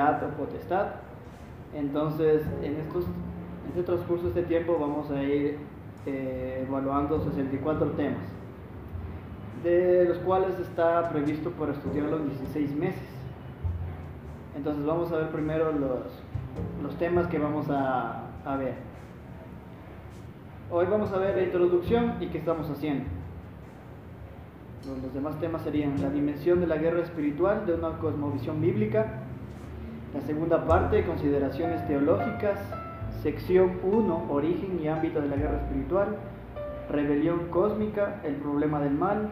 o potestad. Entonces, en, este transcurso de este tiempo vamos a ir eh, evaluando 64 temas, de los cuales está previsto por estudiar los 16 meses. Entonces vamos a ver primero los, los temas que vamos a, a ver. Hoy vamos a ver la introducción y qué estamos haciendo. Los demás temas serían la dimensión de la guerra espiritual de una cosmovisión bíblica, la segunda parte, consideraciones teológicas, sección 1, origen y ámbito de la guerra espiritual, rebelión cósmica, el problema del mal,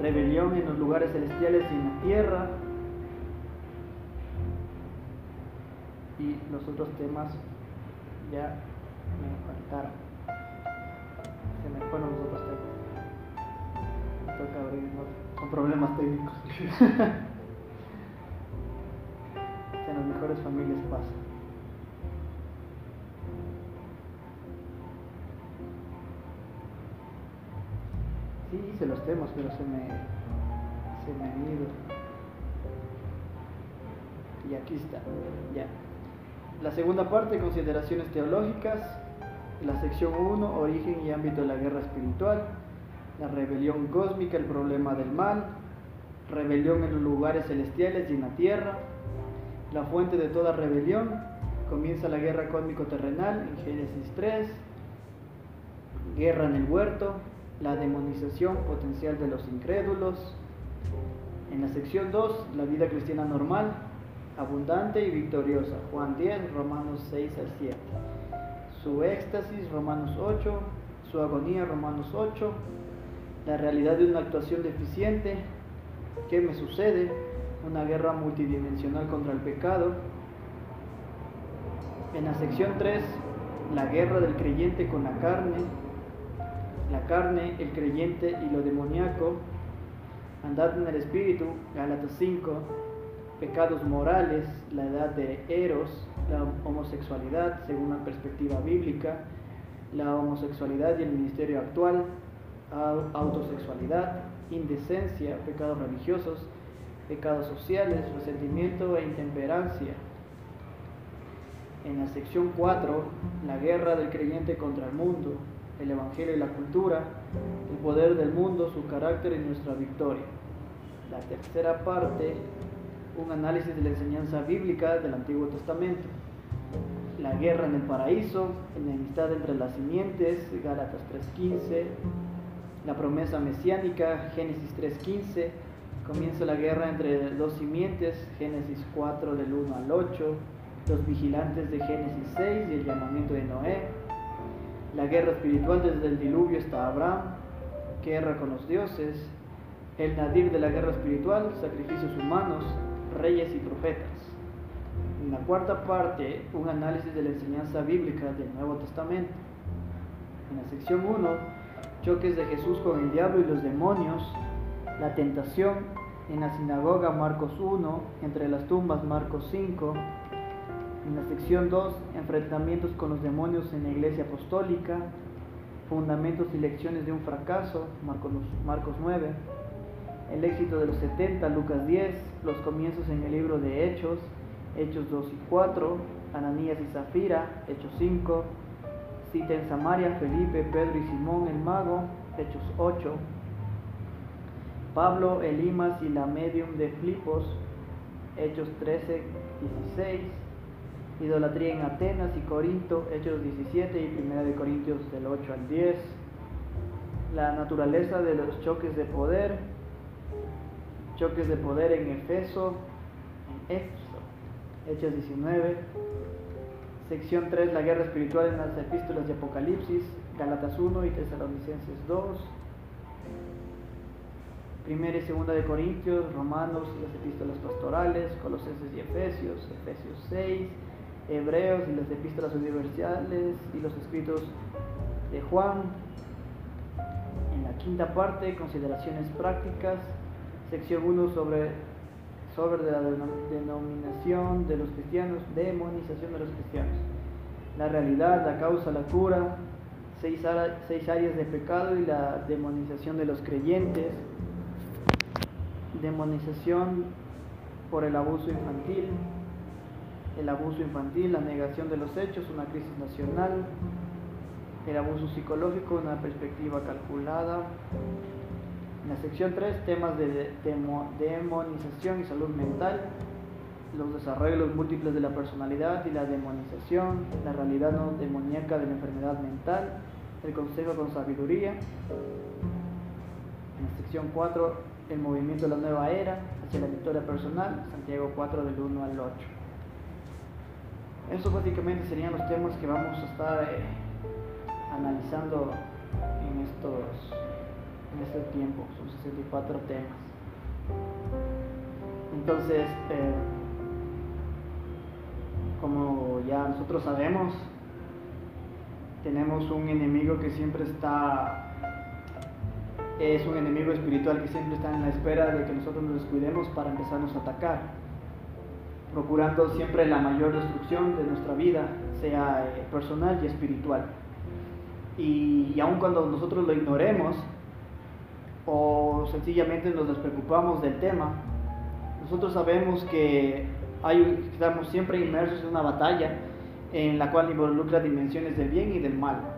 rebelión en los lugares celestiales y en la tierra, y los otros temas ya me faltaron. Se me fueron los otros temas. Me toca abrir con problemas técnicos. en las mejores familias pasa. Sí, hice los temas, pero se me, se me han ido. Y aquí está, ya. La segunda parte, consideraciones teológicas. La sección 1, origen y ámbito de la guerra espiritual. La rebelión cósmica, el problema del mal. Rebelión en los lugares celestiales y en la tierra. La fuente de toda rebelión. Comienza la guerra cósmico-terrenal en Génesis 3. Guerra en el huerto. La demonización potencial de los incrédulos. En la sección 2, la vida cristiana normal, abundante y victoriosa. Juan 10, Romanos 6 al 7. Su éxtasis, Romanos 8. Su agonía, Romanos 8. La realidad de una actuación deficiente. ¿Qué me sucede? Una guerra multidimensional contra el pecado. En la sección 3, la guerra del creyente con la carne. La carne, el creyente y lo demoníaco. Andad en el espíritu, Gálatas 5 pecados morales, la edad de Eros, la homosexualidad según la perspectiva bíblica, la homosexualidad y el ministerio actual, autosexualidad, indecencia, pecados religiosos, pecados sociales, resentimiento e intemperancia. En la sección 4, la guerra del creyente contra el mundo, el Evangelio y la cultura, el poder del mundo, su carácter y nuestra victoria. La tercera parte, un análisis de la enseñanza bíblica del Antiguo Testamento. La guerra en el paraíso, enemistad entre las simientes, Gálatas 3.15, la promesa mesiánica, Génesis 3.15, comienza la guerra entre dos simientes, Génesis 4 del 1 al 8, los vigilantes de Génesis 6 y el llamamiento de Noé, la guerra espiritual desde el diluvio hasta Abraham, guerra con los dioses, el nadir de la guerra espiritual, sacrificios humanos, reyes y profetas. En la cuarta parte, un análisis de la enseñanza bíblica del Nuevo Testamento. En la sección 1, choques de Jesús con el diablo y los demonios, la tentación en la sinagoga Marcos 1, entre las tumbas Marcos 5. En la sección 2, enfrentamientos con los demonios en la iglesia apostólica, fundamentos y lecciones de un fracaso, Marcos, Marcos 9 el éxito de los 70, Lucas 10, los comienzos en el libro de Hechos, Hechos 2 y 4, Ananías y Zafira, Hechos 5, cita en Samaria, Felipe, Pedro y Simón el mago, Hechos 8, Pablo, Elimas y la medium de Filipos, Hechos 13, 16, idolatría en Atenas y Corinto, Hechos 17 y 1 de Corintios del 8 al 10, la naturaleza de los choques de poder, choques de poder en Efeso, Hechos 19, sección 3, la guerra espiritual en las epístolas de Apocalipsis, Galatas 1 y Tesalonicenses 2, primera y segunda de Corintios, Romanos las epístolas pastorales, Colosenses y Efesios, Efesios 6, Hebreos y las epístolas universales y los escritos de Juan. En la quinta parte, consideraciones prácticas, sección 1 sobre, sobre la denominación de los cristianos, demonización de los cristianos. La realidad, la causa, la cura, seis, seis áreas de pecado y la demonización de los creyentes, demonización por el abuso infantil, el abuso infantil, la negación de los hechos, una crisis nacional, el abuso psicológico, una perspectiva calculada. En la sección 3, temas de demonización y salud mental, los desarrollos múltiples de la personalidad y la demonización, la realidad no demoníaca de la enfermedad mental, el consejo con sabiduría. En la sección 4, el movimiento de la nueva era hacia la victoria personal, Santiago 4 del 1 al 8. Esos básicamente serían los temas que vamos a estar eh, analizando en estos en este tiempo, son 64 temas. Entonces, eh, como ya nosotros sabemos, tenemos un enemigo que siempre está, es un enemigo espiritual que siempre está en la espera de que nosotros nos descuidemos para empezarnos a atacar, procurando siempre la mayor destrucción de nuestra vida, sea eh, personal y espiritual. Y, aun cuando nosotros lo ignoremos o sencillamente nos despreocupamos del tema, nosotros sabemos que estamos siempre inmersos en una batalla en la cual involucra dimensiones del bien y del mal.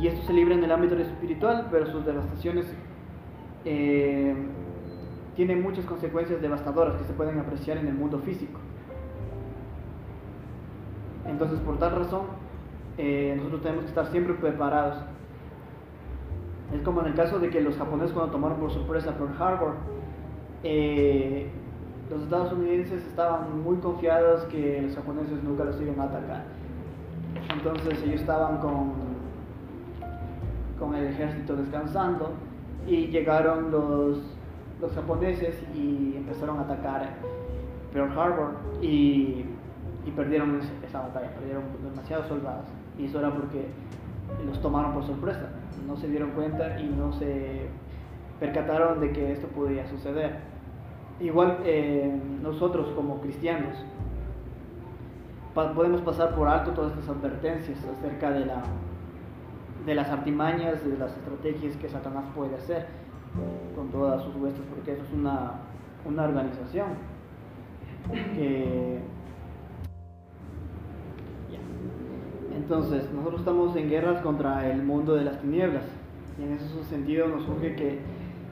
Y esto se libra en el ámbito espiritual, pero sus devastaciones eh, tienen muchas consecuencias devastadoras que se pueden apreciar en el mundo físico. Entonces, por tal razón, eh, nosotros tenemos que estar siempre preparados. Es como en el caso de que los japoneses cuando tomaron por sorpresa Pearl Harbor, eh, los estadounidenses estaban muy confiados que los japoneses nunca los iban a atacar. Entonces ellos estaban con, con el ejército descansando y llegaron los, los japoneses y empezaron a atacar Pearl Harbor y, y perdieron esa batalla, perdieron demasiados soldados. Y eso era porque los tomaron por sorpresa, no se dieron cuenta y no se percataron de que esto podía suceder. Igual eh, nosotros como cristianos podemos pasar por alto todas estas advertencias acerca de, la, de las artimañas, de las estrategias que Satanás puede hacer con todas sus huestes, porque eso es una, una organización. Entonces, nosotros estamos en guerras contra el mundo de las tinieblas, y en ese sentido nos surge que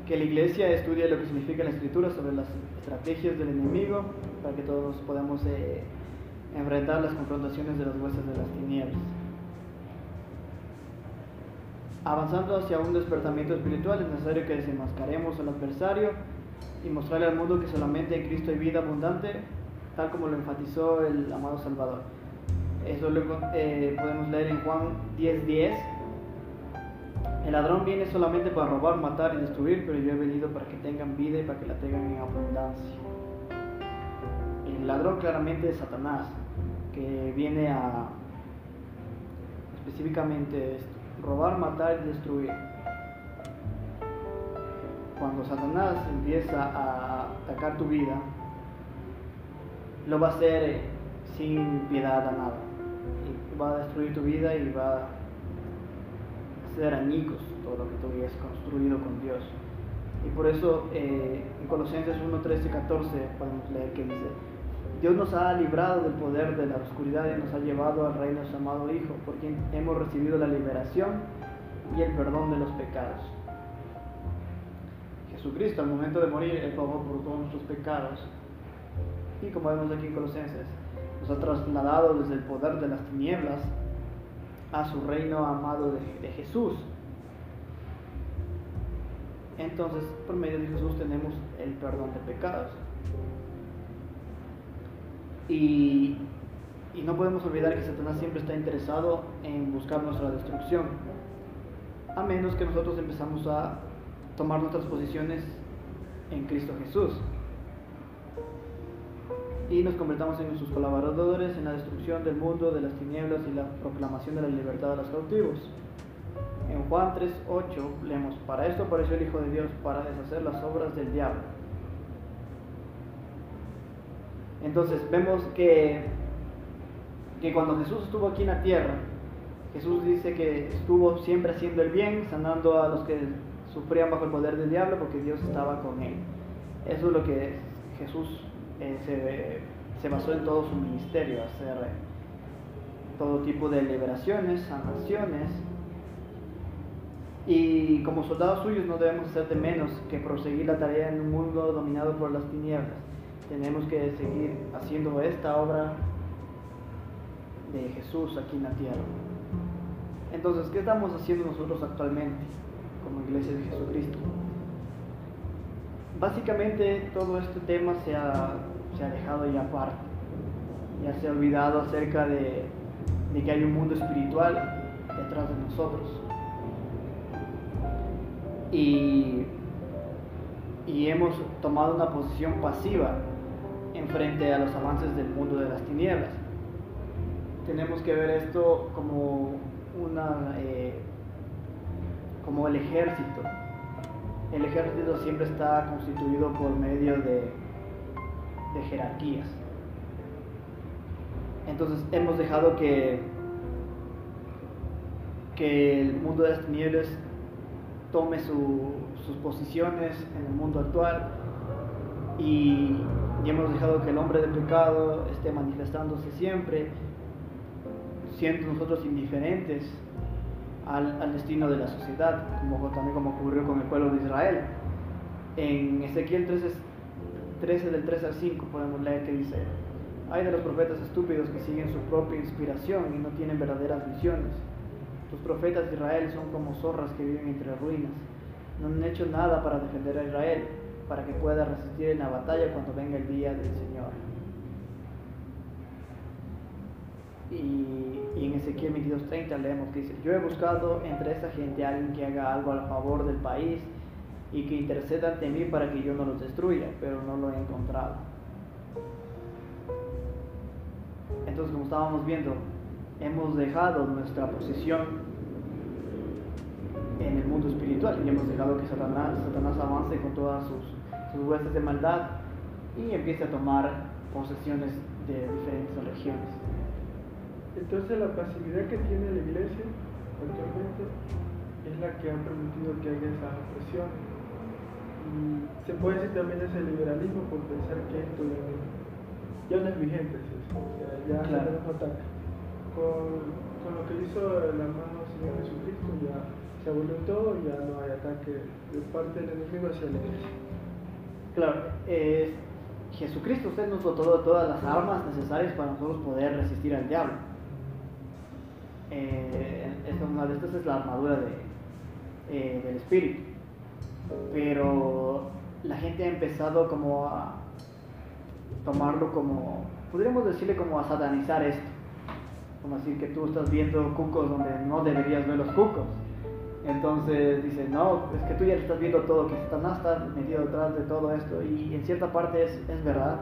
que la iglesia estudie lo que significa la escritura sobre las estrategias del enemigo para que todos podamos eh, enfrentar las confrontaciones de las huestes de las tinieblas. Avanzando hacia un despertamiento espiritual es necesario que desenmascaremos al adversario y mostrarle al mundo que solamente en Cristo hay vida abundante, tal como lo enfatizó el amado Salvador. Eso lo eh, podemos leer en Juan 10:10. 10, el ladrón viene solamente para robar, matar y destruir, pero yo he venido para que tengan vida y para que la tengan en abundancia. El ladrón claramente es Satanás, que viene a específicamente esto, robar, matar y destruir. Cuando Satanás empieza a atacar tu vida, lo va a hacer sin piedad a nada. Y va a destruir tu vida y va a ser añicos todo lo que tú habías construido con Dios. Y por eso eh, en Colosenses 1, 13, 14 podemos leer que dice, Dios nos ha librado del poder de la oscuridad y nos ha llevado al reino de su amado Hijo, por quien hemos recibido la liberación y el perdón de los pecados. Jesucristo al momento de morir, Él pagó por todos nuestros pecados. Y como vemos aquí en Colosenses, nos ha trasladado desde el poder de las tinieblas a su reino amado de, Jesús. Entonces, por medio de Jesús tenemos el perdón de pecados. Y, no podemos olvidar que Satanás siempre está interesado en buscar nuestra destrucción. A menos que nosotros empezamos a tomar nuestras posiciones en Cristo Jesús y nos convertamos en sus colaboradores en la destrucción del mundo, de las tinieblas y la proclamación de la libertad de los cautivos. En Juan 3.8 leemos, para esto apareció el Hijo de Dios, para deshacer las obras del diablo. Entonces vemos que, que cuando Jesús estuvo aquí en la tierra, Jesús dice que estuvo siempre haciendo el bien, sanando a los que sufrían bajo el poder del diablo, porque Dios estaba con él. Eso es lo que Jesús eh, se basó en todo su ministerio, hacer todo tipo de liberaciones, sanaciones. Y como soldados suyos no debemos hacer de menos que proseguir la tarea en un mundo dominado por las tinieblas. Tenemos que seguir haciendo esta obra de Jesús aquí en la tierra. Entonces, ¿qué estamos haciendo nosotros actualmente como iglesia de Jesucristo? Básicamente todo este tema se ha, dejado ya aparte. Ya se ha olvidado acerca de, que hay un mundo espiritual detrás de nosotros. Y hemos tomado una posición pasiva en frente a los avances del mundo de las tinieblas. Tenemos que ver esto como una eh, como el ejército. El ejército siempre está constituido por medio de, jerarquías. Entonces hemos dejado que, que el mundo de las tinieblas tome sus posiciones en el mundo actual y, y, hemos dejado que el hombre de pecado esté manifestándose siempre, siendo nosotros indiferentes al, al destino de la sociedad, como también como ocurrió con el pueblo de Israel. En Ezequiel 13, 13 del 3 al 5 podemos leer que dice, hay de los profetas estúpidos que siguen su propia inspiración y no tienen verdaderas visiones. Tus profetas de Israel son como zorras que viven entre ruinas. No han hecho nada para defender a Israel, para que pueda resistir en la batalla cuando venga el día del Señor. Y, en Ezequiel 22:30 leemos que dice, yo he buscado entre esa gente a alguien que haga algo a favor del país y que interceda ante mí para que yo no los destruya, pero no lo he encontrado. Entonces, como estábamos viendo, hemos dejado nuestra posición en el mundo espiritual y hemos dejado que Satanás, Satanás avance con todas sus, sus huestes de maldad y empiece a tomar posesiones de diferentes regiones. Entonces la pasividad que tiene la iglesia actualmente es la que ha permitido que haya esa opresión. Y se puede decir también ese liberalismo por pensar que esto ya no es vigente, ¿sí? o sea, ya Claro. se. Con, con lo que hizo el amado Señor Jesucristo ya se abolió todo y ya no hay ataque de parte del enemigo hacia la iglesia. Claro, eh, Jesucristo usted nos dotó todas las armas necesarias para nosotros poder resistir al diablo. Eh, esta, estas es la armadura de, eh, del espíritu. Pero la gente ha empezado como a tomarlo como, podríamos decirle como a satanizar esto. Como decir que tú estás viendo cucos donde no deberías ver los cucos. Entonces dice, no, es que tú ya estás viendo todo, que Satanás está metido detrás de todo esto. Y en cierta parte es, es verdad,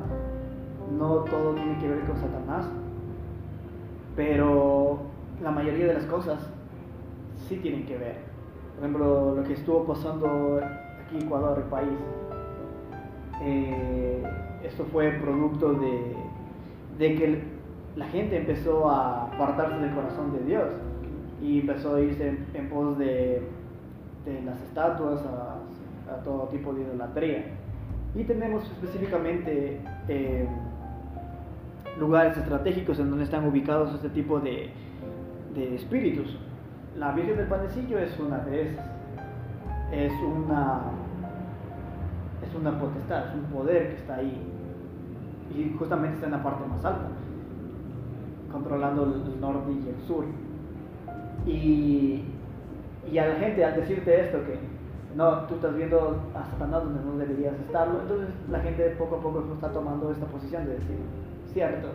no todo tiene que ver con Satanás, pero la mayoría de las cosas sí tienen que ver. Por ejemplo, lo que estuvo pasando aquí en Ecuador, el país, eh, esto fue producto de, de que la gente empezó a apartarse del corazón de Dios y empezó a irse en, pos de, las estatuas, a, a, todo tipo de idolatría. Y tenemos específicamente eh, lugares estratégicos en donde están ubicados este tipo de, de espíritus. La Virgen del Panecillo es una de esas. Es una, es una potestad, es un poder que está ahí. Y justamente está en la parte más alta, controlando el norte y el sur. Y, y a la gente al decirte esto que no, tú estás viendo a Satanás donde no deberías estarlo, entonces la gente poco a poco está tomando esta posición de decir, cierto,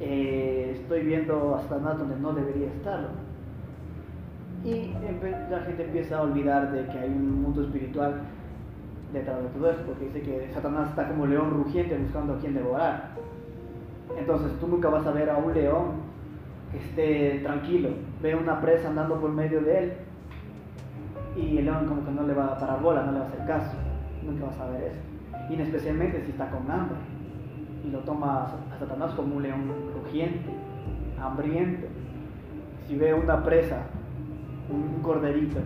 eh, estoy viendo a Satanás donde no debería estarlo. Y la gente empieza a olvidar de que hay un mundo espiritual detrás de todo esto, porque dice que Satanás está como león rugiente buscando a quien devorar. Entonces tú nunca vas a ver a un león que esté tranquilo, ve una presa andando por medio de él y el león como que no le va a parar bola, no le va a hacer caso, nunca vas a ver eso. Y especialmente si está con hambre y lo toma a Satanás como un león rugiente, hambriento. Si ve una presa, un, corderito,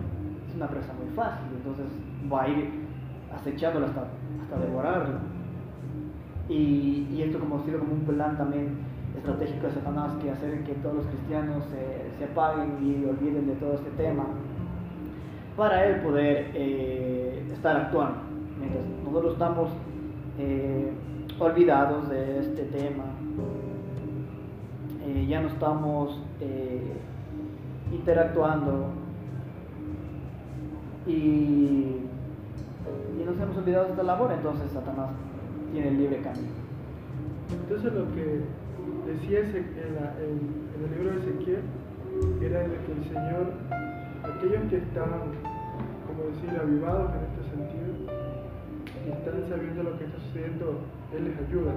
es una presa muy fácil, entonces va a ir acechándolo hasta, hasta devorarlo. Y, y esto como ha sido como un plan también estratégico de Satanás que hacer que todos los cristianos se, se apaguen y olviden de todo este tema para él poder eh, estar actuando. Mientras nosotros estamos eh, olvidados de este tema, eh, ya no estamos interactuando y, y, nos hemos olvidado de esta labor, entonces Satanás tiene el libre camino. Entonces lo que decía en, en el libro de Ezequiel era de que el Señor, aquellos que están decir, avivados en este sentido y están sabiendo lo que está sucediendo, Él les ayuda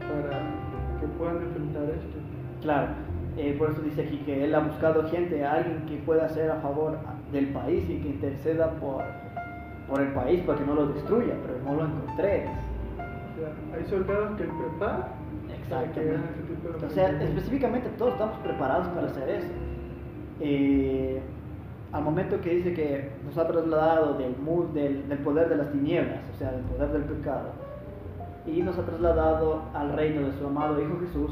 para que puedan enfrentar esto. Claro, eh, por eso dice aquí que Él ha buscado gente, alguien que pueda ser a favor del país y que interceda por, por el país para que no lo destruya, pero no lo encontré. O sea, hay soldados que Él prepara. Exactamente. O sea, específicamente todos estamos preparados para hacer eso. Eh, al momento que dice que nos ha trasladado del, poder de las tinieblas, o sea, del poder del pecado, y nos ha trasladado al reino de su amado Hijo Jesús,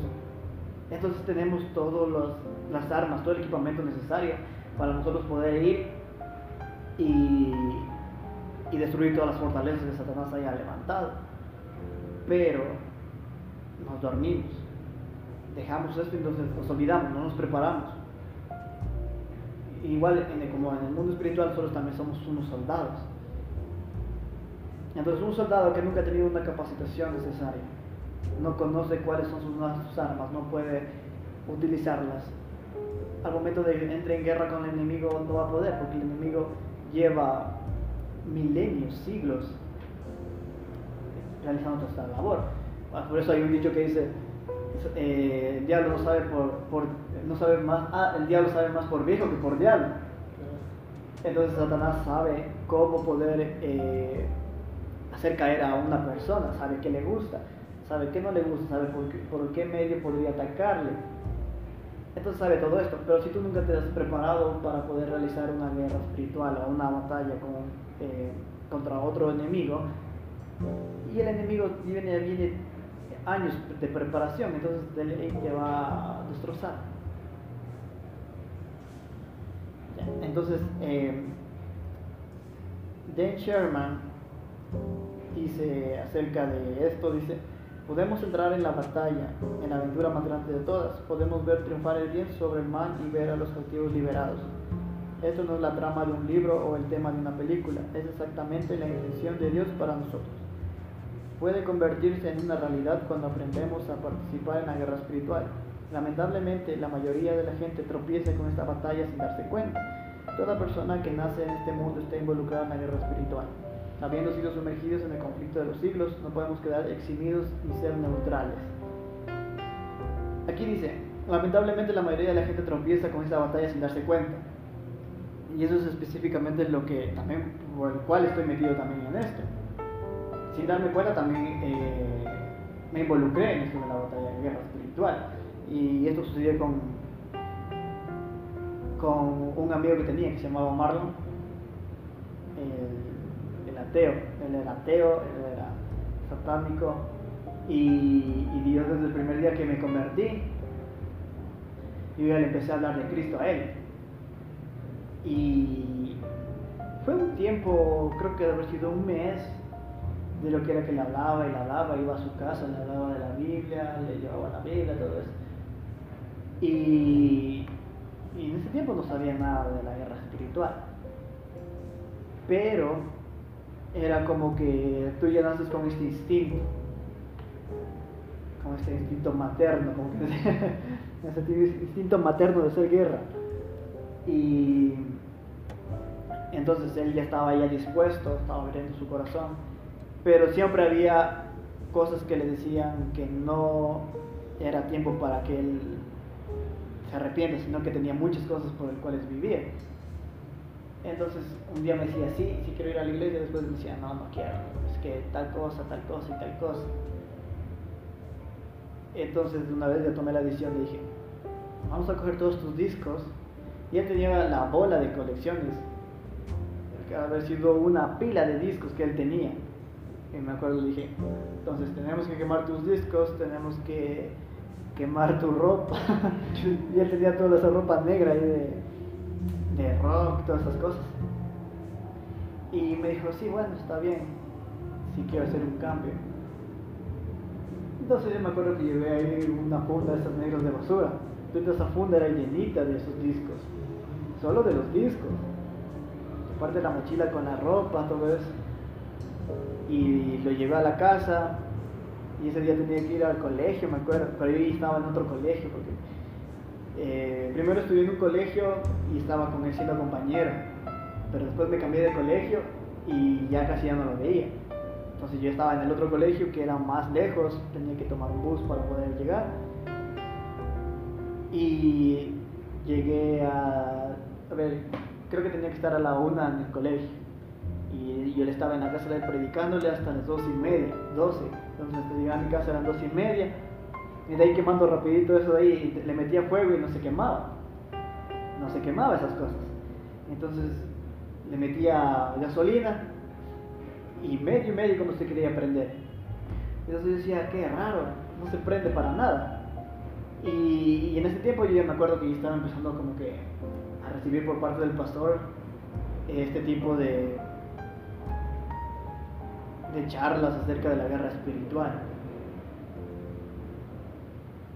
entonces tenemos todas las armas, todo el equipamiento necesario para nosotros poder ir y destruir todas las fortalezas que Satanás haya levantado. Pero nos dormimos, dejamos esto y entonces nos olvidamos, no nos preparamos igual como en el mundo espiritual, nosotros también somos unos soldados. Entonces un soldado que nunca ha tenido una capacitación necesaria, no conoce cuáles son sus, armas, no puede utilizarlas. Al momento de que entre en guerra con el enemigo no va a poder, porque el enemigo lleva milenios, siglos realizando esta labor. Por eso hay un dicho que dice, eh, el diablo no sabe por no sabe más, ah, el diablo sabe más por viejo que por diablo. Entonces Satanás sabe cómo poder eh, hacer caer a una persona, sabe qué le gusta, sabe qué no le gusta, sabe por qué, medio podría atacarle. Entonces sabe todo esto, pero si tú nunca te has preparado para poder realizar una guerra espiritual o una batalla eh, contra otro enemigo, y el enemigo viene, viene años de preparación, entonces él te va a destrozar. Entonces, eh, Dan Sherman dice acerca de esto, dice, podemos entrar en la batalla, en la aventura más grande de todas, podemos ver triunfar el bien sobre el mal y ver a los cautivos liberados. Esto no es la trama de un libro o el tema de una película, es exactamente la intención de Dios para nosotros. Puede convertirse en una realidad cuando aprendemos a participar en la guerra espiritual. Lamentablemente, la mayoría de la gente tropieza con esta batalla sin darse cuenta. Toda persona que nace en este mundo está involucrada en la guerra espiritual. Habiendo sido sumergidos en el conflicto de los siglos, no podemos quedar eximidos y ser neutrales. Aquí dice, lamentablemente la mayoría de la gente tropieza con esta batalla sin darse cuenta. Y eso es específicamente lo que también, por el cual estoy metido también en esto. Sin darme cuenta también eh, me involucré en esto de la batalla de guerra espiritual. Y esto sucedió con, con un amigo que tenía que se llamaba Marlon, el, ateo. Él era ateo, él era satánico. Y, y Dios desde el primer día que me convertí, yo ya le empecé a hablar de Cristo a él. Y fue un tiempo, creo que debe haber sido un mes, de lo que que le hablaba y le hablaba, iba a su casa, le hablaba de la Biblia, le llevaba la Biblia, todo eso. Y, en ese tiempo no sabía nada de la guerra espiritual. Pero era como que tú ya naces con este instinto, con este instinto materno, como que ese instinto materno de ser guerra. Y entonces él ya estaba ya dispuesto, estaba abriendo su corazón, pero siempre había cosas que le decían que no era tiempo para que él arrepiente, sino que tenía muchas cosas por las cuales vivir. Entonces un día me decía, sí, sí quiero ir a la iglesia, después me decía, no, no quiero, es que tal cosa, tal cosa y tal cosa. Entonces una vez ya tomé la decisión, le dije, vamos a coger todos tus discos. Y él tenía la bola de colecciones, que sido una pila de discos que él tenía. Y me acuerdo, le dije, entonces tenemos que quemar tus discos, tenemos que quemar tu ropa. y él tenía toda esa ropa negra ahí de, de rock, todas esas cosas. Y me dijo, sí, bueno, está bien, si quiero hacer un cambio. Entonces yo me acuerdo que llevé ahí una funda de esos negros de basura. Entonces esa funda era llenita de esos discos. Solo de los discos. Aparte la mochila con la ropa, todo eso. Y lo llevé a la casa. Y ese día tenía que ir al colegio, me acuerdo. Pero yo estaba en otro colegio porque eh, primero estudié en un colegio y estaba con él siendo compañero. Pero después me cambié de colegio y ya casi ya no lo veía. Entonces yo estaba en el otro colegio que era más lejos, tenía que tomar un bus para poder llegar. Y llegué a, a ver, creo que tenía que estar a la una en el colegio. Y yo estaba en la casa de predicándole hasta las dos y media, doce. Entonces llegué a mi casa eran dos y media. Y de ahí quemando rapidito eso de ahí, y le metía fuego y no se quemaba. No se quemaba esas cosas. Entonces le metía gasolina y medio y medio como se quería prender. Entonces yo decía, qué raro, no se prende para nada. Y, en ese tiempo yo ya me acuerdo que yo estaba empezando como que a recibir por parte del pastor este tipo de, de charlas acerca de la guerra espiritual.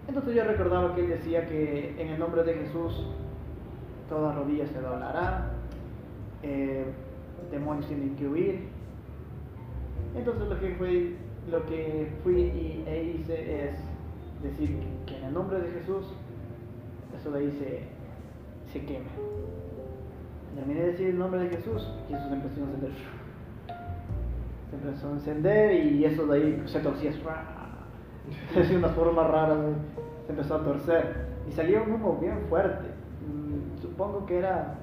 Entonces yo recordaba que él decía que en el nombre de Jesús toda rodilla se doblará, eh, demonios tienen que huir, entonces lo que fui, lo que fui y, e hice es decir que, en el nombre de Jesús, eso de ahí se, queme. Terminé de decir el nombre de Jesús y se empezó a encender. Se empezó a encender y eso de ahí se torcía. Se hacía unas formas raras, se empezó a torcer y salió un humo bien fuerte. Mm, supongo que era,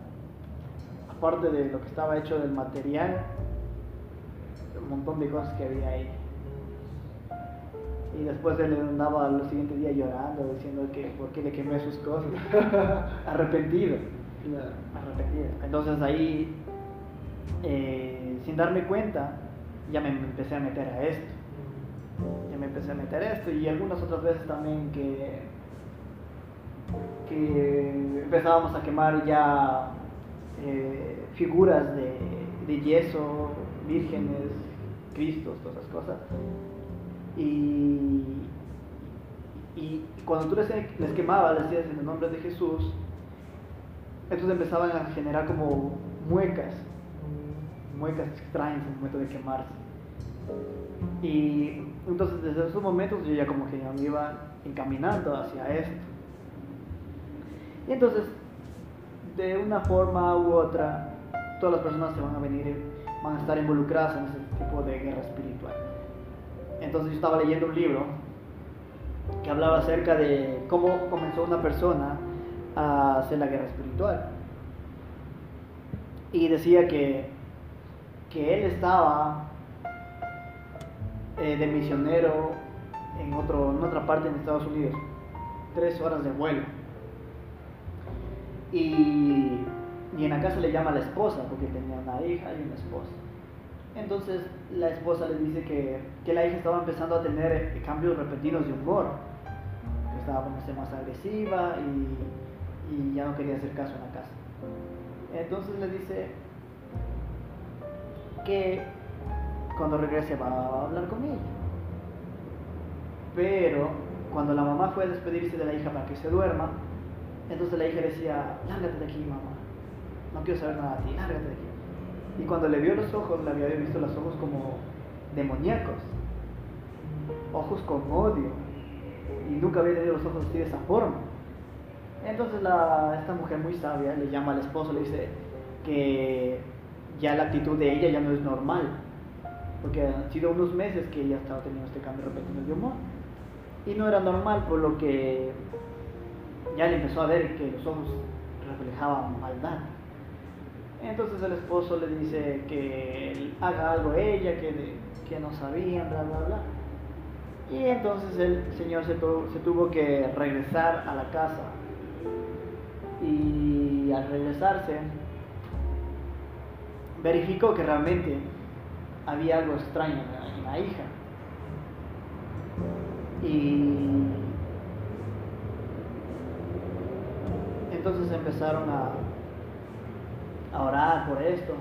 aparte de lo que estaba hecho del material, un montón de cosas que había ahí. Y después él andaba los siguientes días llorando, diciendo que por qué le quemé sus cosas. Arrepentido. Arrepentido. Entonces ahí, eh, sin darme cuenta, ya me empecé a meter a esto. Ya me empecé a meter a esto y algunas otras veces también que, que empezábamos a quemar ya eh, figuras de, de yeso, vírgenes, Cristos, todas esas cosas. Y, y cuando tú les, les quemabas, les decías en el nombre de Jesús, entonces empezaban a generar como muecas, muecas extrañas en el momento de quemarse. Y entonces desde esos momentos yo ya como que me iba encaminando hacia esto. Y entonces, de una forma u otra, todas las personas se van a venir, van a estar involucradas en ese tipo de guerra espiritual. Entonces yo estaba leyendo un libro que hablaba acerca de cómo comenzó una persona a hacer la guerra espiritual. Y decía que, que él estaba eh, de misionero en, otro, en otra parte en Estados Unidos, tres horas de vuelo. Y, y en la casa le llama a la esposa, porque tenía una hija y una esposa. Entonces la esposa le dice que, que la hija estaba empezando a tener eh, cambios repentinos de humor, estaba poniéndose más agresiva y, y ya no quería hacer caso en la casa. Entonces le dice que cuando regrese va a hablar con ella. Pero cuando la mamá fue a despedirse de la hija para que se duerma, entonces la hija decía, lárgate de aquí, mamá. No quiero saber nada de ti, lárgate de aquí. Y cuando le vio los ojos, le había visto los ojos como demoníacos, ojos con odio. Y nunca había tenido los ojos así de esa forma. Entonces la, esta mujer muy sabia le llama al esposo, le dice que ya la actitud de ella ya no es normal. Porque han sido unos meses que ella estaba teniendo este cambio repentino de humor. Y no era normal, por lo que ya le empezó a ver que los ojos reflejaban maldad. Entonces el esposo le dice que haga algo ella, que, que no sabían, bla, bla, bla. Y entonces el señor se, se tuvo que regresar a la casa. Y al regresarse, verificó que realmente había algo extraño una hija. Y entonces empezaron a, orar por esto,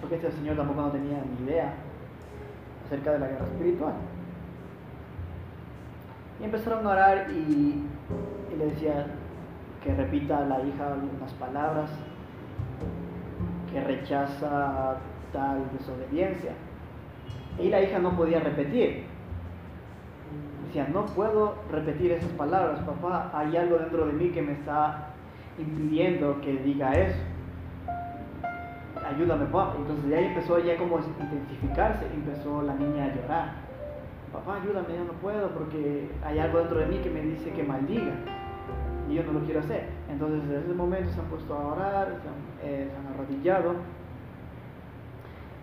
porque este señor tampoco no tenía ni idea acerca de la guerra espiritual. Y empezaron a orar y, y le decía que repita a la hija algunas palabras, que rechaza tal desobediencia. Y la hija no podía repetir. Decía, no puedo repetir esas palabras, papá, hay algo dentro de mí que me está impidiendo que diga eso. Ayúdame, papá. Entonces ya empezó ya como intensificarse, empezó la niña a llorar. Papá, ayúdame, yo no puedo porque hay algo dentro de mí que me dice que maldiga y yo no lo quiero hacer. Entonces desde ese momento se han puesto a orar, se han, eh, arrodillado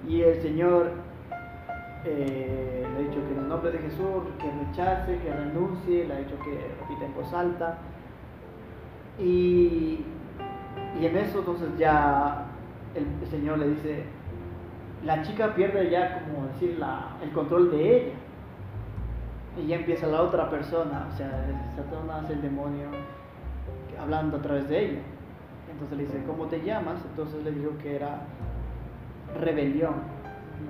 y el Señor eh, le ha dicho que en el nombre de Jesús, que rechace, que renuncie, le ha dicho que repita en voz alta. Y, y en eso entonces ya el, el Señor le dice, la chica pierde ya como decir la, el control de ella. Y ya empieza la otra persona, o sea, Satanás, el demonio, hablando a través de ella. Entonces le dice, ¿cómo te llamas? Entonces le dijo que era rebelión.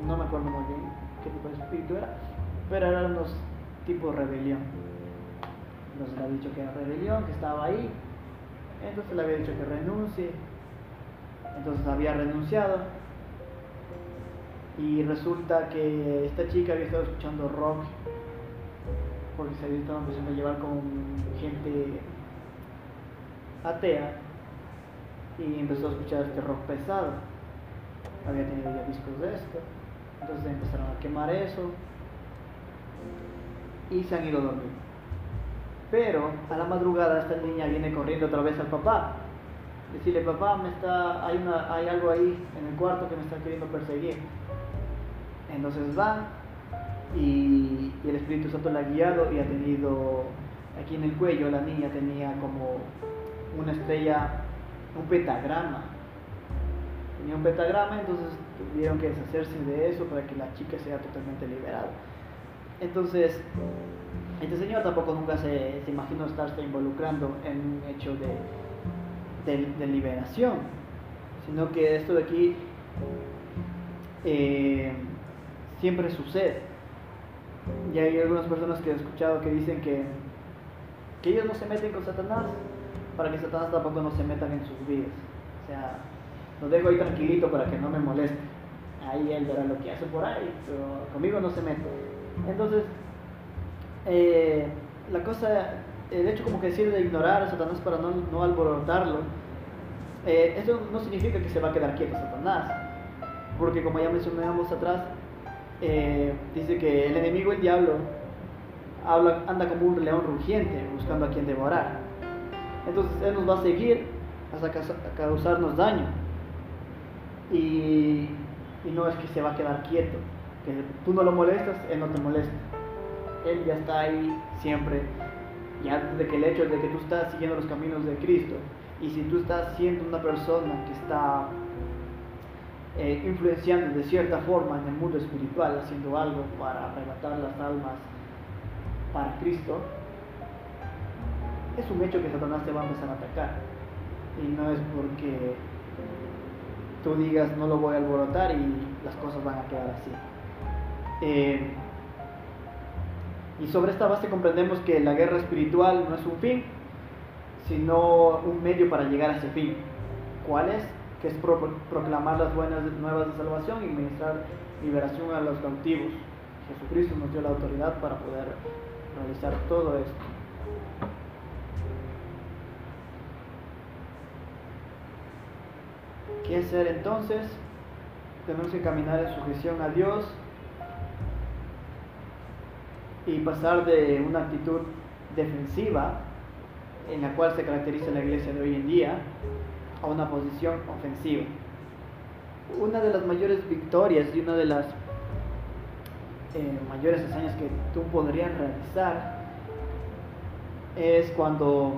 No me acuerdo muy bien qué tipo de espíritu era, pero eran unos tipos de rebelión. Entonces le había dicho que era rebelión, que estaba ahí. Entonces le había dicho que renuncie. Entonces había renunciado. Y resulta que esta chica había estado escuchando rock porque se había estado empezando a llevar con gente atea y empezó a escuchar este rock pesado. Había tenido ya discos de esto. Entonces empezaron a quemar eso y se han ido a dormir. Pero a la madrugada esta niña viene corriendo otra vez al papá. Decirle, papá, me está, hay, una, hay algo ahí en el cuarto que me está queriendo perseguir. Entonces va y, y el Espíritu Santo la ha guiado y ha tenido aquí en el cuello, la niña tenía como una estrella, un pentagrama. Tenía un pentagrama, entonces tuvieron que deshacerse de eso para que la chica sea totalmente liberada. Entonces, este señor tampoco nunca se, imaginó estarse involucrando en un hecho de, de, de liberación, sino que esto de aquí eh, siempre sucede. Y hay algunas personas que he escuchado que dicen que, que ellos no se meten con Satanás, para que Satanás tampoco no se metan en sus vidas. O sea, lo dejo ahí tranquilito para que no me moleste. Ahí él verá lo que hace por ahí, pero conmigo no se mete. Entonces, eh, la cosa, el hecho como que decir de ignorar a Satanás para no, no alborotarlo, eh, eso no significa que se va a quedar quieto Satanás. Porque como ya mencionamos atrás, eh, dice que el enemigo, el diablo, habla, anda como un león rugiente buscando a quien devorar. Entonces Él nos va a seguir hasta causarnos daño. Y, no es que se va a quedar quieto, que tú no lo molestas, Él no te molesta. Él ya está ahí siempre. Y antes de que el hecho de que tú estás siguiendo los caminos de Cristo, y si tú estás siendo una persona que está eh, influenciando de cierta forma en el mundo espiritual, haciendo algo para arrebatar las almas para Cristo, es un hecho que Satanás te va a empezar a atacar. Y no es porque tú digas no lo voy a alborotar y las cosas van a quedar así. Eh, y sobre esta base comprendemos que la guerra espiritual no es un fin, sino un medio para llegar a ese fin. ¿Cuál es? Que es pro proclamar las buenas nuevas de salvación y ministrar liberación a los cautivos. Jesucristo nos dio la autoridad para poder realizar todo esto. ¿Qué hacer entonces? Tenemos que caminar en sujeción a Dios y pasar de una actitud defensiva en la cual se caracteriza la iglesia de hoy en día a una posición ofensiva. Una de las mayores victorias y una de las eh, mayores hazañas que tú podrías realizar es cuando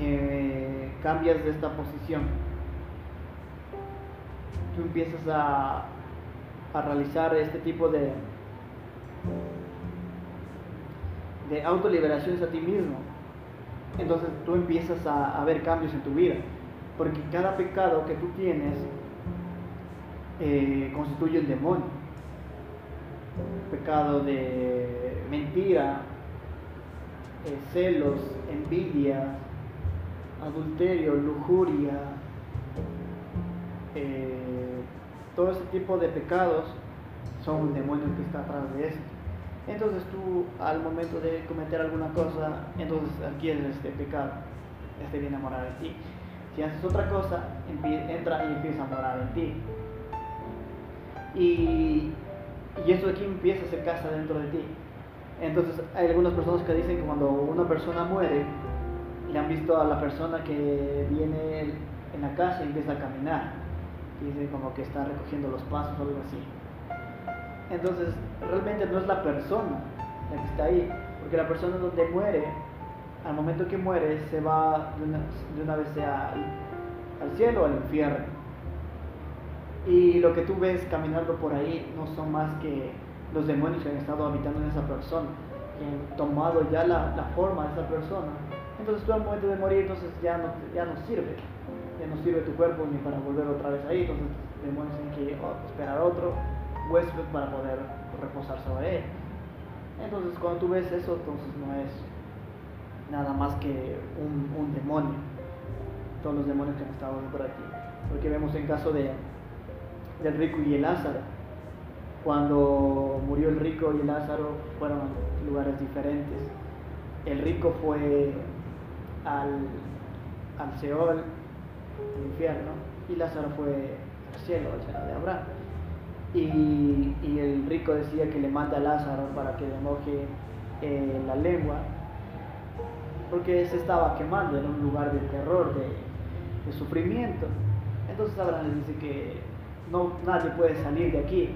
eh, cambias de esta posición. tú empiezas a, a realizar este tipo de, de autoliberaciones a ti mismo, entonces tú empiezas a, a ver cambios en tu vida. Porque cada pecado que tú tienes eh, constituye el demonio. Pecado de mentira, eh, celos, envidia, adulterio, lujuria, eh, todo ese tipo de pecados son un demonio que está atrás de esto. Entonces tú al momento de cometer alguna cosa, entonces adquieres este pecado, este viene a morar en ti. Si haces otra cosa, entra y empieza a morar en ti. Y, y eso aquí empieza a hacer casa dentro de ti. Entonces hay algunas personas que dicen que cuando una persona muere, le han visto a la persona que viene en la casa y empieza a caminar. Dice como que está recogiendo los pasos o algo así. Entonces, realmente no es la persona la que está ahí, porque la persona donde muere, al momento que muere, se va de una, vez sea al, al cielo o al infierno. Y lo que tú ves caminando por ahí no son más que los demonios que han estado habitando en esa persona, que han tomado ya la, la forma de esa persona. Entonces tú al momento de morir, entonces ya no, ya no sirve, ya no sirve tu cuerpo ni para volver otra vez ahí, entonces los demonios tienen que esperar otro huésped para poder reposar sobre él. Entonces cuando tú ves eso, entonces no es nada más que un, un demonio, todos los demonios que han estado por aquí, porque vemos en caso de, del rico y el Lázaro, cuando murió el rico y el Lázaro fueron lugares diferentes. El rico fue al, al Seol, al infierno, y Lázaro fue al cielo, al cielo de Abraham. Y, y, el rico decía que le manda a Lázaro para que le moje eh, la lengua, porque se estaba quemando en un lugar de terror, de, sufrimiento. Entonces Abraham le dice que no, nadie puede salir de aquí,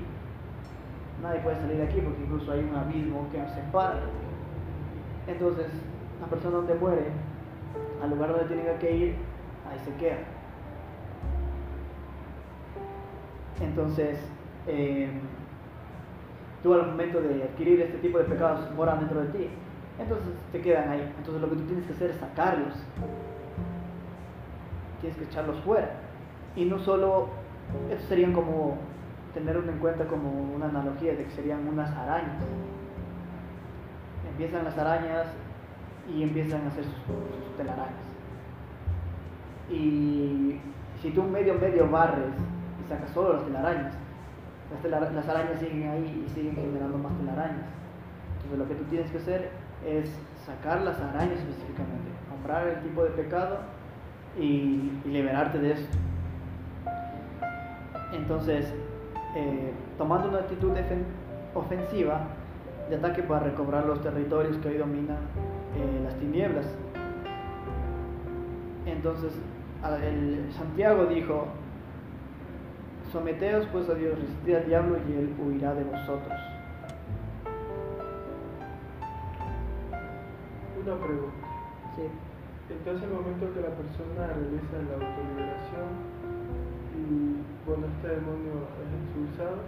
nadie puede salir de aquí porque incluso hay un abismo que nos separa. Entonces, la persona donde muere, al lugar donde tiene que ir, ahí se queda. Entonces, eh, tú al momento de adquirir este tipo de pecados moran dentro de ti. Entonces te quedan ahí. Entonces lo que tú tienes que hacer es sacarlos. Tienes que echarlos fuera. Y no solo, estos serían como tenerlo en cuenta como una analogía de que serían unas arañas. Empiezan las arañas y empiezan a hacer sus, telarañas. Y si tú medio medio barres y sacas solo las telarañas, las, arañas siguen ahí y siguen generando más telarañas. Entonces lo que tú tienes que hacer es sacar las arañas específicamente, comprar el tipo de pecado y, y liberarte de eso. Entonces, eh, tomando una actitud ofensiva de ataque para recobrar los territorios que hoy dominan eh, las tinieblas. Entonces, el Santiago dijo, someteos pues a Dios, resistid al diablo y él huirá de vosotros. Una pregunta. Sí. Entonces, el momento que la persona realiza la autoliberación y bueno, este demonio es expulsado,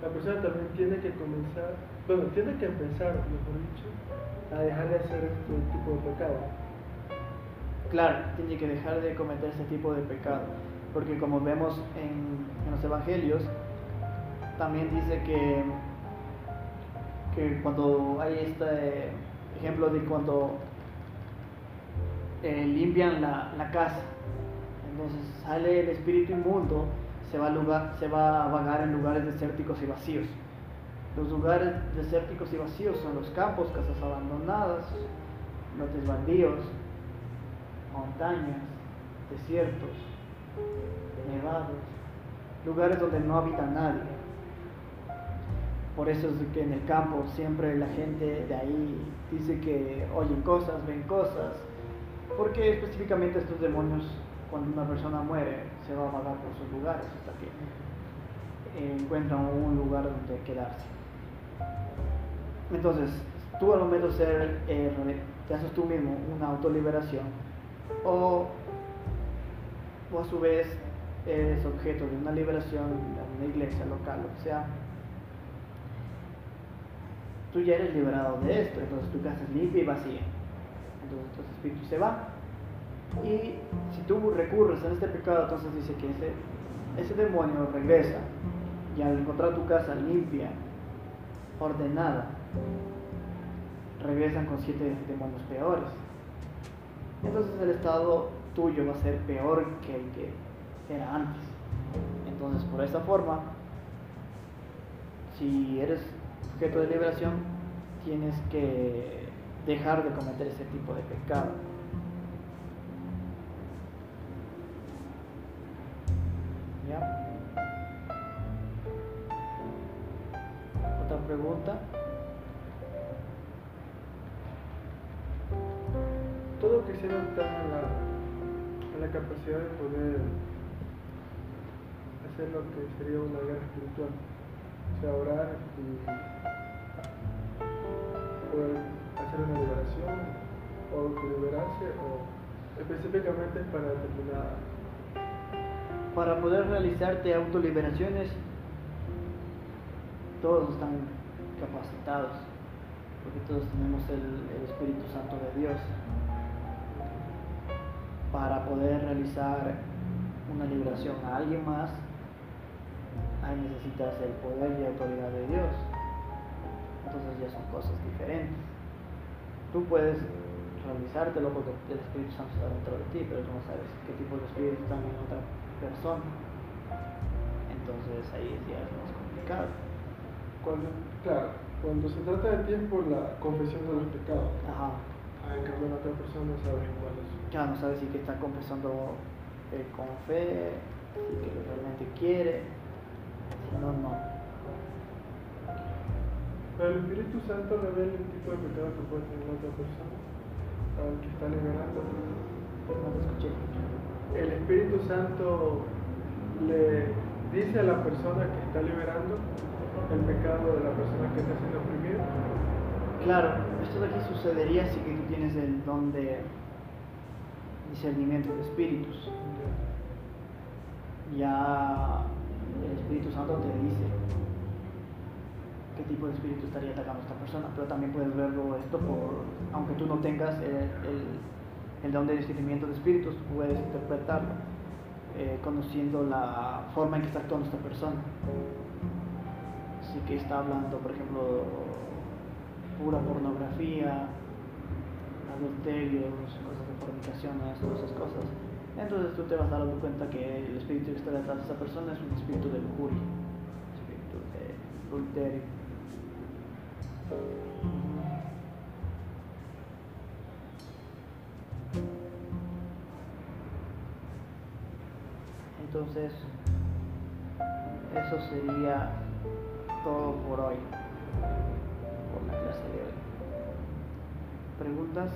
la persona también tiene que comenzar, bueno, tiene que empezar, mejor dicho, a dejar de hacer este tipo de pecado. Claro, tiene que dejar de cometer este tipo de pecado, porque como vemos en, los evangelios, también dice que, que cuando hay este ejemplo de cuando eh, limpian la, la casa, entonces sale el espíritu inmundo se va, a lugar, se va a vagar en lugares desérticos y vacíos. Los lugares desérticos y vacíos son los campos, casas abandonadas, lotes baldíos, montañas, desiertos, nevados, lugares donde no habita nadie. Por eso es que en el campo siempre la gente de ahí dice que oyen cosas, ven cosas, porque específicamente estos demonios cuando una persona muere, se va a vagar por sus lugares hasta que encuentran un lugar donde quedarse. Entonces, tú al momento de ser, eh, te haces tú mismo una autoliberación, o, o a su vez eres objeto de una liberación en una iglesia local, lo que sea, tú ya eres liberado de esto, entonces tu casa es limpia y vacía. Entonces tu espíritu se va. Y si tú recurres a este pecado, entonces dice que ese, ese demonio regresa y al encontrar tu casa limpia, ordenada, regresan con siete demonios peores. Entonces el estado tuyo va a ser peor que el que era antes. Entonces por esta forma, si eres objeto de liberación, tienes que dejar de cometer ese tipo de pecado. Pregunta? Todo cristiano está en la, en la capacidad de poder hacer lo que sería una guerra espiritual. O sea, orar y poder hacer una liberación o autoliberarse o específicamente para determinada Para poder realizarte autoliberaciones, todos están capacitados, porque todos tenemos el, Espíritu Santo de Dios para poder realizar una liberación a alguien más, ahí necesitas el poder y autoridad de Dios. Entonces ya son cosas diferentes. Tú puedes realizártelo porque el Espíritu Santo está dentro de ti, pero tú no sabes qué tipo de espíritu está en otra persona. Entonces ahí ya es más complicado. Cuando, claro, cuando se trata de tiempo, la confesión de los pecados. Ajá. En cambio, la otra persona no sabe cuál es. Ya no sabes si que está confesando eh, con fe, si que realmente quiere, si no, no. Pero el Espíritu Santo revela el tipo de pecado que puede tener la otra persona, al que está liberando. No te escuché. El Espíritu Santo le dice a la persona que está liberando el pecado de la persona que siendo oprimida. Claro, esto de aquí sucedería si que tú tienes el don de discernimiento de espíritus. Ya el Espíritu Santo te dice qué tipo de espíritu estaría atacando a esta persona, pero también puedes verlo esto por, aunque tú no tengas el, el- el don de discernimiento de espíritus, puedes interpretarlo eh, conociendo la forma en que está actuando esta persona. Así que está hablando, por ejemplo, pura pornografía, adulterios, cosas de fornicaciones, todas esas cosas. Entonces tú te vas dando cuenta que el espíritu que está detrás de esa persona es un espíritu de lujuria, espíritu de adulterio. Entonces, eso sería todo por hoy, por la clase de hoy. ¿Preguntas?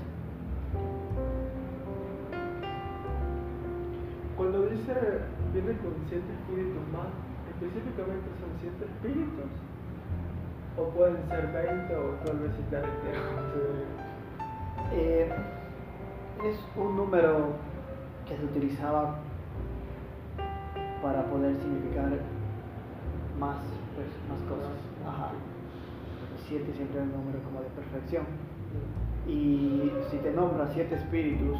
Cuando dice viene con siete espíritus más, específicamente son siete espíritus. O pueden ser 20 o tal vez citar entero. Eh, es un número que se utilizaba para poder significar más, pues, más cosas. Ajá. Siete siempre es un número como de perfección. Y si te nombras siete espíritus,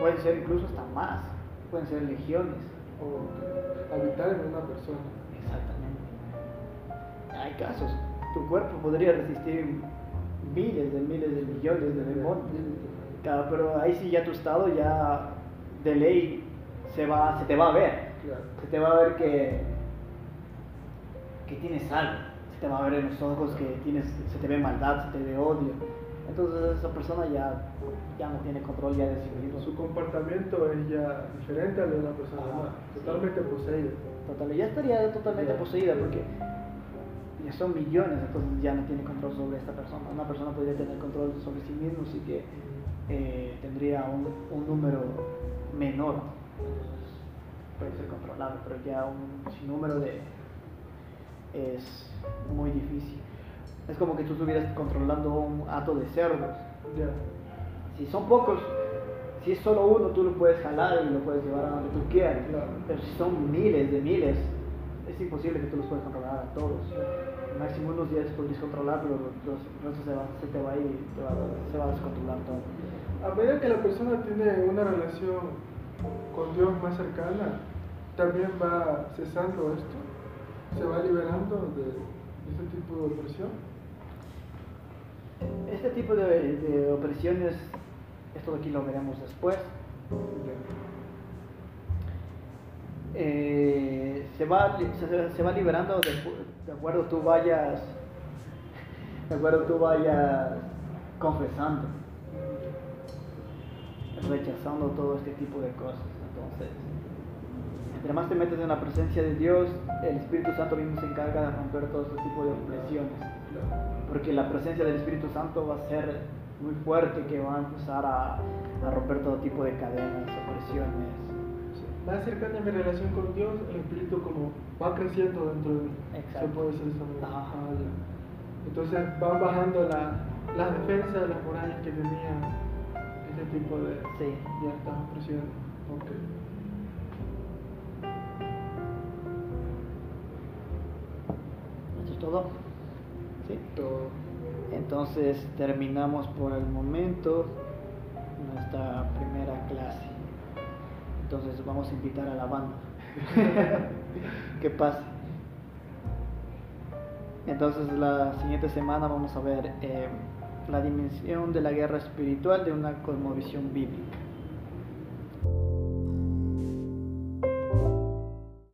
pueden ser incluso hasta más, pueden ser legiones. O habitar en una persona. Exactamente. Hay casos. Tu cuerpo podría resistir miles de miles de millones de demonios. Claro, pero ahí sí ya tu estado ya de ley se va, se te va a ver. Claro. Se te va a ver que, que tienes algo. Se te va a ver en los ojos que tienes, se te ve maldad, se te ve odio. Entonces esa persona ya, ya no tiene control ya de sí mismo. Su comportamiento es ya diferente al de una persona sí. totalmente poseída. Total, ya estaría totalmente Ya. poseída porque ya son millones, entonces ya no tiene control sobre esta persona. Una persona podría tener control sobre sí mismo, así que eh, tendría un, un número menor. Entonces, puede ser controlado, pero ya un sinnúmero de es muy difícil. Es como que tú estuvieras controlando un hato de cerdos. Si son pocos, si es solo uno, tú lo puedes jalar y lo puedes llevar a donde tú quieras. Pero si son miles de miles, es imposible que tú los puedas controlar a todos. Máximo unos días podrías controlar, pero los restos se, te va a ir y te va- se va a descontrolar todo. A medida que la persona tiene una relación con Dios más cercana, también va cesando esto, se va liberando de este tipo de opresión. Este tipo de, de opresiones, esto de aquí lo veremos después, eh, se, va, se, se va liberando de, de acuerdo tú vayas, de acuerdo tú vayas confesando, rechazando todo este tipo de cosas. Entonces, entre más te metes en la presencia de Dios, el Espíritu Santo mismo se encarga de romper todo este tipo de opresiones porque la presencia del Espíritu Santo va a ser muy fuerte que va a empezar a, a romper todo tipo de cadenas, opresiones. Más cercana a mi relación con Dios, el espíritu como va creciendo dentro de mí. Exacto. Se puede decir manera. Ajá. Ah, ya. Entonces van bajando la, las defensas, las murallas que tenía ese tipo de, Sí. de altas opresiones. Ok. Todo? Sí. Entonces terminamos por el momento nuestra primera clase. Entonces vamos a invitar a la banda. que pase. Entonces la siguiente semana vamos a ver eh, la dimensión de la guerra espiritual de una cosmovisión bíblica.